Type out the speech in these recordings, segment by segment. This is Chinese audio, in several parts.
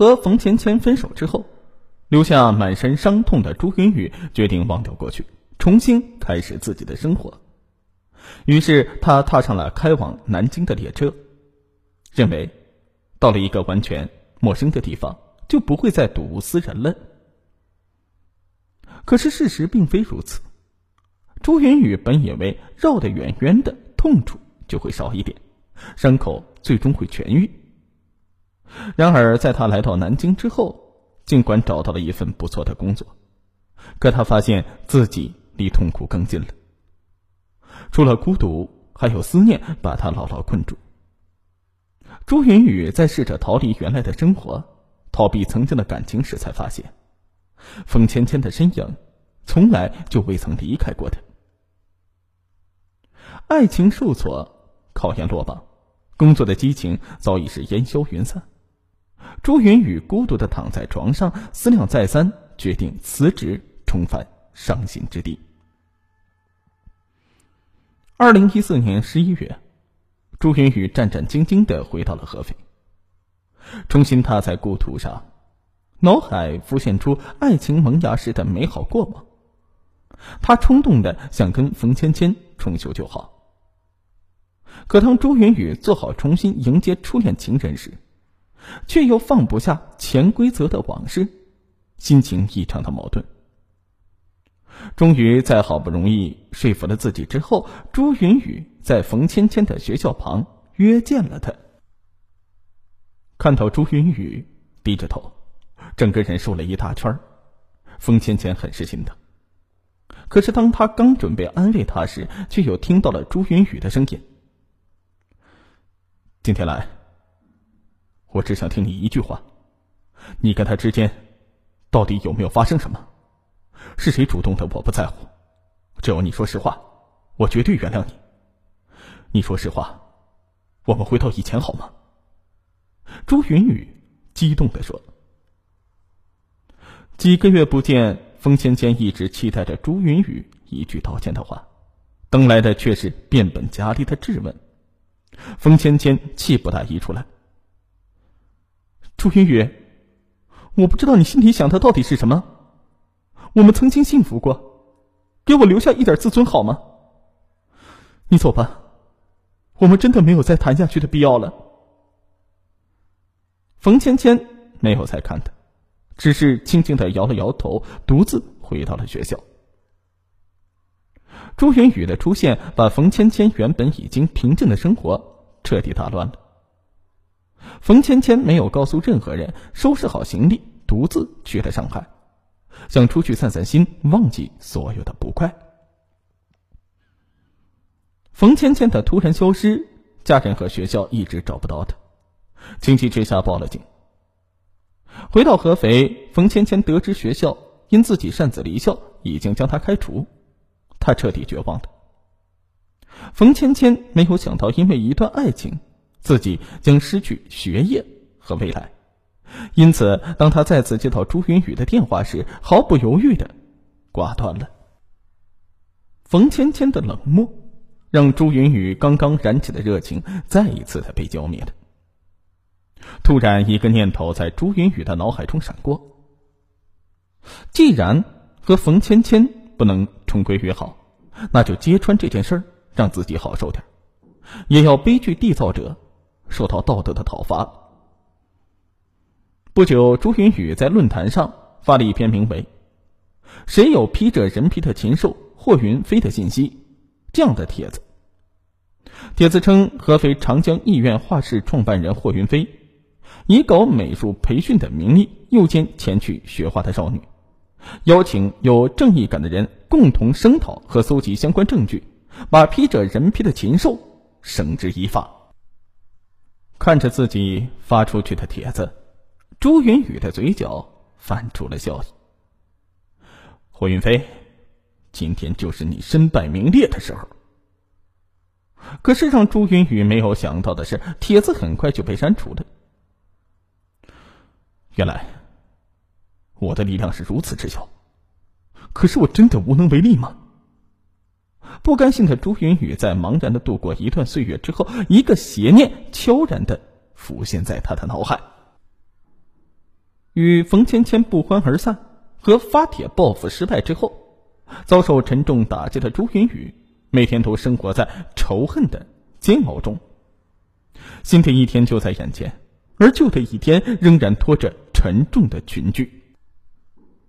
和冯芊芊分手之后，留下满身伤痛的朱云雨决定忘掉过去，重新开始自己的生活。于是他踏上了开往南京的列车，认为到了一个完全陌生的地方，就不会再睹物思人了。可是事实并非如此。朱云雨本以为绕得远远的，痛楚就会少一点，伤口最终会痊愈。然而，在他来到南京之后，尽管找到了一份不错的工作，可他发现自己离痛苦更近了。除了孤独，还有思念把他牢牢困住。朱云雨在试着逃离原来的生活，逃避曾经的感情时，才发现，冯芊芊的身影，从来就未曾离开过他。爱情受挫，考验落榜，工作的激情早已是烟消云散。朱云雨孤独的躺在床上，思量再三，决定辞职，重返伤心之地。二零一四年十一月，朱云雨战战兢兢的回到了合肥，重新踏在故土上，脑海浮现出爱情萌芽时的美好过往。他冲动的想跟冯芊芊重修旧好。可当朱云雨做好重新迎接初恋情人时，却又放不下潜规则的往事，心情异常的矛盾。终于在好不容易说服了自己之后，朱云雨在冯芊芊的学校旁约见了他。看到朱云雨低着头，整个人瘦了一大圈冯芊芊很是心疼。可是当他刚准备安慰他时，却又听到了朱云雨的声音：“今天来。”我只想听你一句话，你跟他之间到底有没有发生什么？是谁主动的？我不在乎，只要你说实话，我绝对原谅你。你说实话，我们回到以前好吗？朱云雨激动的说。几个月不见，风芊芊一直期待着朱云雨一句道歉的话，等来的却是变本加厉的质问。风芊芊气不打一处来。朱云雨，我不知道你心里想的到底是什么。我们曾经幸福过，给我留下一点自尊好吗？你走吧，我们真的没有再谈下去的必要了。冯芊芊没有再看他，只是轻轻的摇了摇头，独自回到了学校。朱云雨的出现，把冯芊芊原本已经平静的生活彻底打乱了。冯芊芊没有告诉任何人，收拾好行李，独自去了上海，想出去散散心，忘记所有的不快。冯芊芊的突然消失，家人和学校一直找不到她，情急之下报了警。回到合肥，冯芊芊得知学校因自己擅自离校，已经将她开除，她彻底绝望了。冯芊芊没有想到，因为一段爱情。自己将失去学业和未来，因此，当他再次接到朱云雨的电话时，毫不犹豫的挂断了。冯芊芊的冷漠，让朱云雨刚刚燃起的热情再一次的被浇灭了。突然，一个念头在朱云雨的脑海中闪过：既然和冯芊芊不能重归于好，那就揭穿这件事儿，让自己好受点，也要悲剧缔造者。受到道德的讨伐。不久，朱云雨在论坛上发了一篇名为“谁有披着人皮的禽兽霍云飞的信息”这样的帖子。帖子称，合肥长江艺苑画室创办人霍云飞以搞美术培训的名义诱奸前去学画的少女，邀请有正义感的人共同声讨和搜集相关证据，把披着人皮的禽兽绳之以法。看着自己发出去的帖子，朱云雨的嘴角泛出了笑意。霍云飞，今天就是你身败名裂的时候。可是让朱云雨没有想到的是，帖子很快就被删除了。原来，我的力量是如此之小，可是我真的无能为力吗？不甘心的朱云雨在茫然的度过一段岁月之后，一个邪念悄然的浮现在他的脑海。与冯芊芊不欢而散，和发帖报复失败之后，遭受沉重打击的朱云雨，每天都生活在仇恨的煎熬中。新的一天就在眼前，而旧的一天仍然拖着沉重的群聚。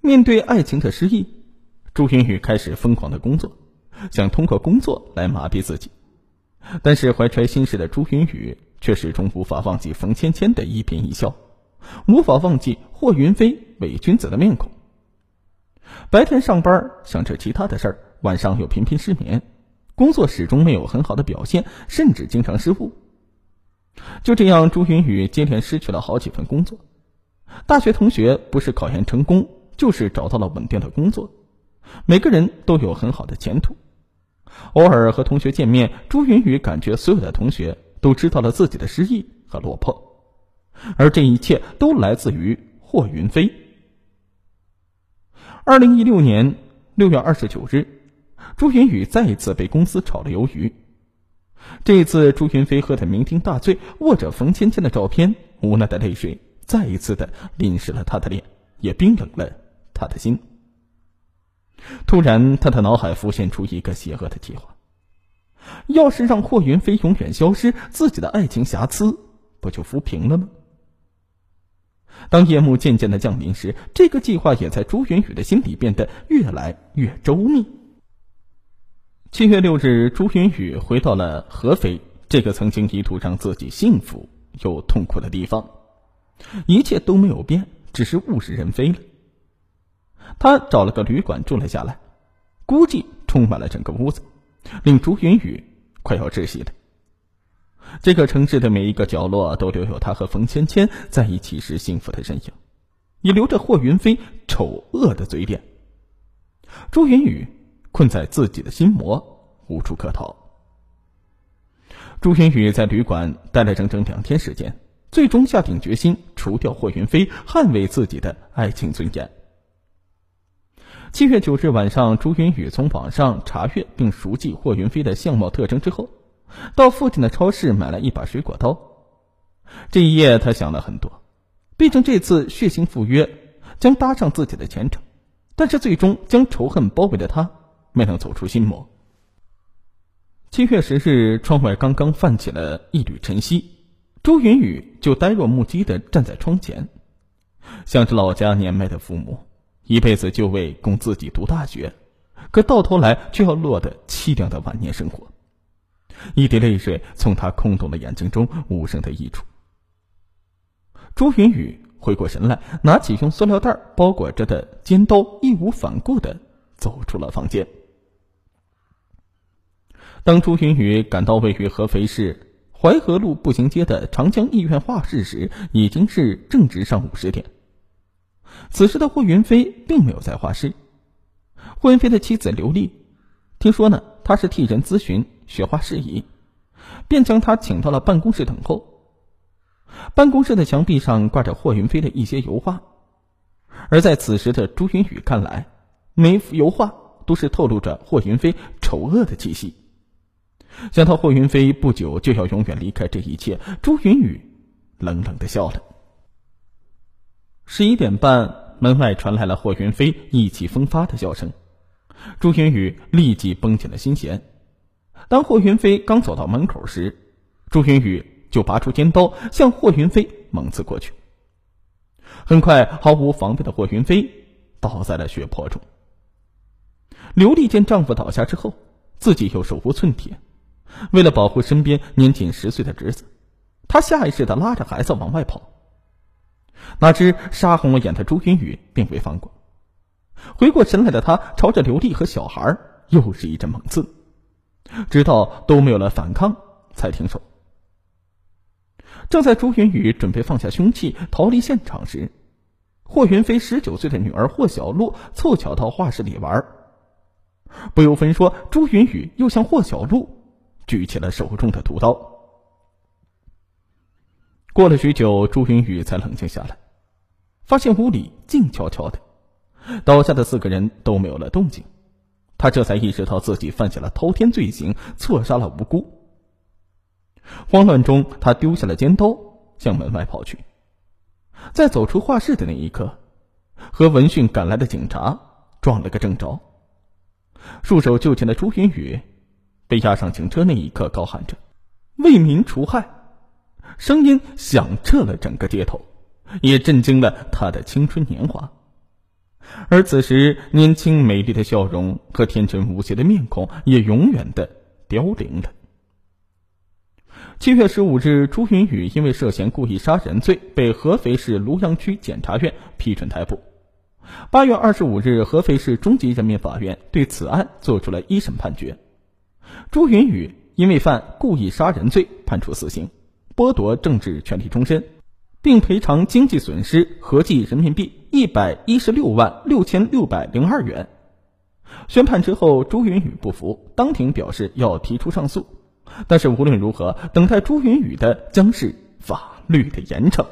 面对爱情的失意，朱云雨开始疯狂的工作，想通过工作来麻痹自己。但是怀揣心事的朱云雨却始终无法忘记冯芊芊的一颦一笑，无法忘记霍云飞伪君子的面孔。白天上班想着其他的事儿，晚上又频频失眠，工作始终没有很好的表现，甚至经常失误。就这样，朱云雨接连失去了好几份工作。大学同学不是考研成功，就是找到了稳定的工作，每个人都有很好的前途。偶尔和同学见面，朱云雨感觉所有的同学都知道了自己的失意和落魄，而这一切都来自于霍云飞。二零一六年六月二十九日，朱云雨再一次被公司炒了鱿鱼。这一次，朱云飞喝得酩酊大醉，握着冯芊芊的照片，无奈的泪水再一次的淋湿了他的脸，也冰冷了他的心。突然，他的脑海浮现出一个邪恶的计划：要是让霍云飞永远消失，自己的爱情瑕疵不就抚平了吗？当夜幕渐渐的降临时，这个计划也在朱云雨的心里变得越来越周密。七月六日，朱云雨回到了合肥这个曾经一度让自己幸福又痛苦的地方，一切都没有变，只是物是人非了。他找了个旅馆住了下来，孤寂充满了整个屋子，令朱云雨快要窒息了。这个城市的每一个角落都留有他和冯芊芊在一起时幸福的身影，也留着霍云飞丑恶的嘴脸。朱云雨困在自己的心魔，无处可逃。朱云雨在旅馆待了整整两天时间，最终下定决心除掉霍云飞，捍卫自己的爱情尊严。七月九日晚上，朱云雨从网上查阅并熟记霍云飞的相貌特征之后，到附近的超市买了一把水果刀。这一夜，他想了很多，毕竟这次血腥赴约将搭上自己的前程，但是最终将仇恨包围的他没能走出心魔。七月十日，窗外刚刚泛起了一缕晨曦，朱云雨就呆若木鸡的站在窗前，想着老家年迈的父母。一辈子就为供自己读大学，可到头来却要落得凄凉的晚年生活。一滴泪水从他空洞的眼睛中无声的溢出。朱云雨回过神来，拿起用塑料袋包裹着的尖刀，义无反顾的走出了房间。当朱云雨赶到位于合肥市淮河路步行街的长江艺苑画室时，已经是正值上午十点。此时的霍云飞并没有在画室。霍云飞的妻子刘丽，听说呢他是替人咨询学画事宜，便将他请到了办公室等候。办公室的墙壁上挂着霍云飞的一些油画，而在此时的朱云雨看来，每幅油画都是透露着霍云飞丑恶的气息。想到霍云飞不久就要永远离开这一切，朱云雨冷冷的笑了。十一点半，门外传来了霍云飞意气风发的笑声。朱云雨立即绷紧了心弦。当霍云飞刚走到门口时，朱云雨就拔出尖刀向霍云飞猛刺过去。很快，毫无防备的霍云飞倒在了血泊中。刘丽见丈夫倒下之后，自己又手无寸铁，为了保护身边年仅十岁的侄子，她下意识的拉着孩子往外跑。哪知杀红了眼的朱云雨并未放过，回过神来的他朝着刘丽和小孩又是一阵猛刺，直到都没有了反抗才停手。正在朱云雨准备放下凶器逃离现场时，霍云飞十九岁的女儿霍小璐凑巧到画室里玩，不由分说，朱云雨又向霍小璐举起了手中的屠刀。过了许久，朱云雨才冷静下来，发现屋里静悄悄的，倒下的四个人都没有了动静，他这才意识到自己犯下了滔天罪行，错杀了无辜。慌乱中，他丢下了尖刀，向门外跑去。在走出画室的那一刻，和闻讯赶来的警察撞了个正着。束手就擒的朱云雨被押上警车那一刻，高喊着“为民除害”，声音响彻了整个街头，也震惊了他的青春年华。而此时，年轻美丽的笑容和天真无邪的面孔也永远的凋零了。七月十五日，朱云雨因为涉嫌故意杀人罪被合肥市庐阳区检察院批准逮捕。八月二十五日，合肥市中级人民法院对此案作出了一审判决，朱云雨因为犯故意杀人罪，判处死刑，剥夺政治权利终身，并赔偿经济损失合计人民币一百一十六万六千六百零二元。宣判之后，朱云宇不服，当庭表示要提出上诉，但是无论如何，等待朱云宇的将是法律的严惩。